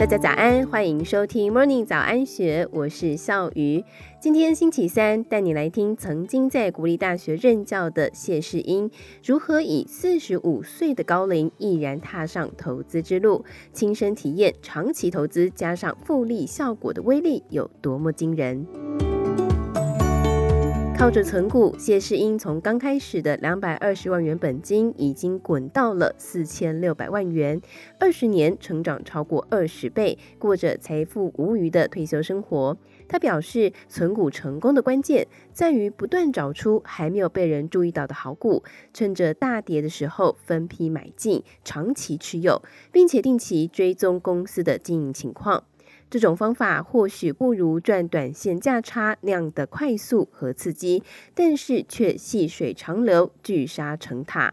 大家早安，欢迎收听 Morning 早安学，我是笑鱼。今天星期三，带你来听曾经在国立大学任教的谢世英如何以四十五岁的高龄毅然踏上投资之路，亲身体验长期投资加上复利效果的威力有多么惊人。靠着存股，谢世英从刚开始的两百二十万元本金，已经滚到了四千六百万元，二十年成长超过二十倍，过着财富无余的退休生活。他表示，存股成功的关键在于不断找出还没有被人注意到的好股，趁着大跌的时候分批买进，长期持有，并且定期追踪公司的经营情况。这种方法或许不如赚短线价差那样的快速和刺激，但是却细水长流，聚沙成塔。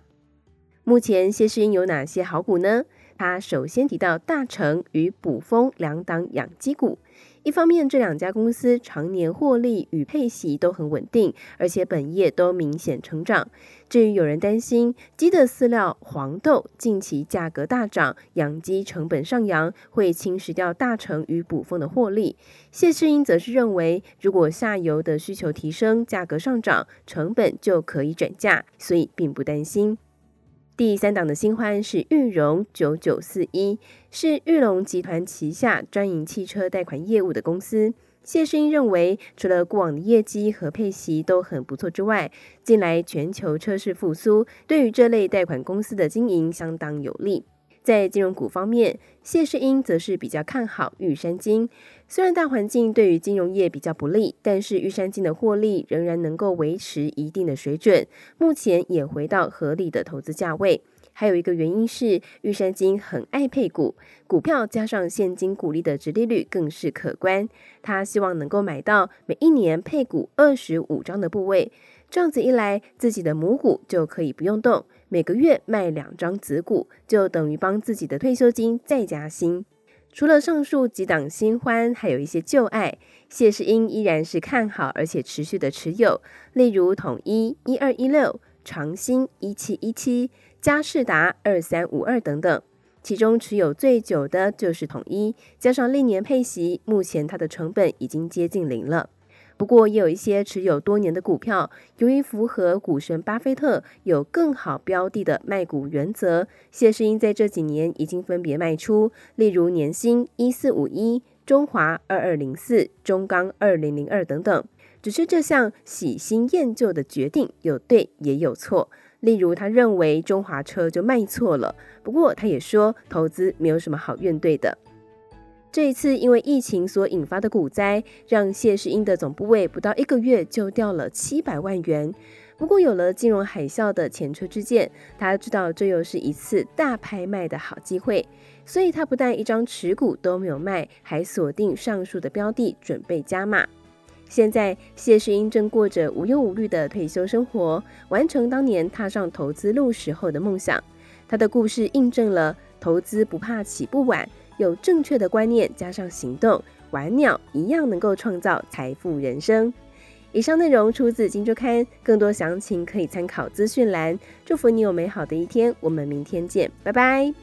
目前谢世英有哪些好股呢？他首先提到大成与卜蜂两档养鸡股。一方面，这两家公司常年获利与配息都很稳定，而且本业都明显成长。至于有人担心鸡的饲料黄豆近期价格大涨，养鸡成本上扬，会侵蚀掉大成与补蜂的获利，谢世英则是认为，如果下游的需求提升，价格上涨，成本就可以转嫁，所以并不担心。第三档的新欢是玉荣九九四一，是玉龙集团旗下专营汽车贷款业务的公司。谢世英认为，除了过往的业绩和配息都很不错之外，近来全球车市复苏，对于这类贷款公司的经营相当有利。在金融股方面，谢世英则是比较看好玉山金。虽然大环境对于金融业比较不利，但是玉山金的获利仍然能够维持一定的水准，目前也回到合理的投资价位。还有一个原因是玉山金很爱配股，股票加上现金股利的殖利率更是可观。他希望能够买到每一年配股二十五张的部位，这样子一来，自己的母股就可以不用动。每个月卖两张子股，就等于帮自己的退休金再加薪。除了上述几档新欢，还有一些旧爱，谢世英依然是看好，而且持续的持有。例如统一一二一六、长兴一七一七、佳士达二三五二等等。其中持有最久的就是统一，加上历年配息，目前它的成本已经接近零了。不过，也有一些持有多年的股票，由于符合股神巴菲特有更好标的的卖股原则，谢世英在这几年已经分别卖出，例如年薪一四五一、中华二二零四、中钢二零零二等等。只是这项喜新厌旧的决定有对也有错，例如他认为中华车就卖错了，不过他也说投资没有什么好怨怼的。这一次，因为疫情所引发的股灾，让谢世英的总部位不到一个月就掉了七百万元。不过，有了金融海啸的前车之鉴，他知道这又是一次大拍卖的好机会，所以他不但一张持股都没有卖，还锁定上述的标的，准备加码。现在，谢世英正过着无忧无虑的退休生活，完成当年踏上投资路时候的梦想。他的故事印证了投资不怕起步晚。有正确的观念加上行动，晚鸟一样能够创造财富人生。以上内容出自《金周刊》，更多详情可以参考资讯栏。祝福你有美好的一天，我们明天见，拜拜。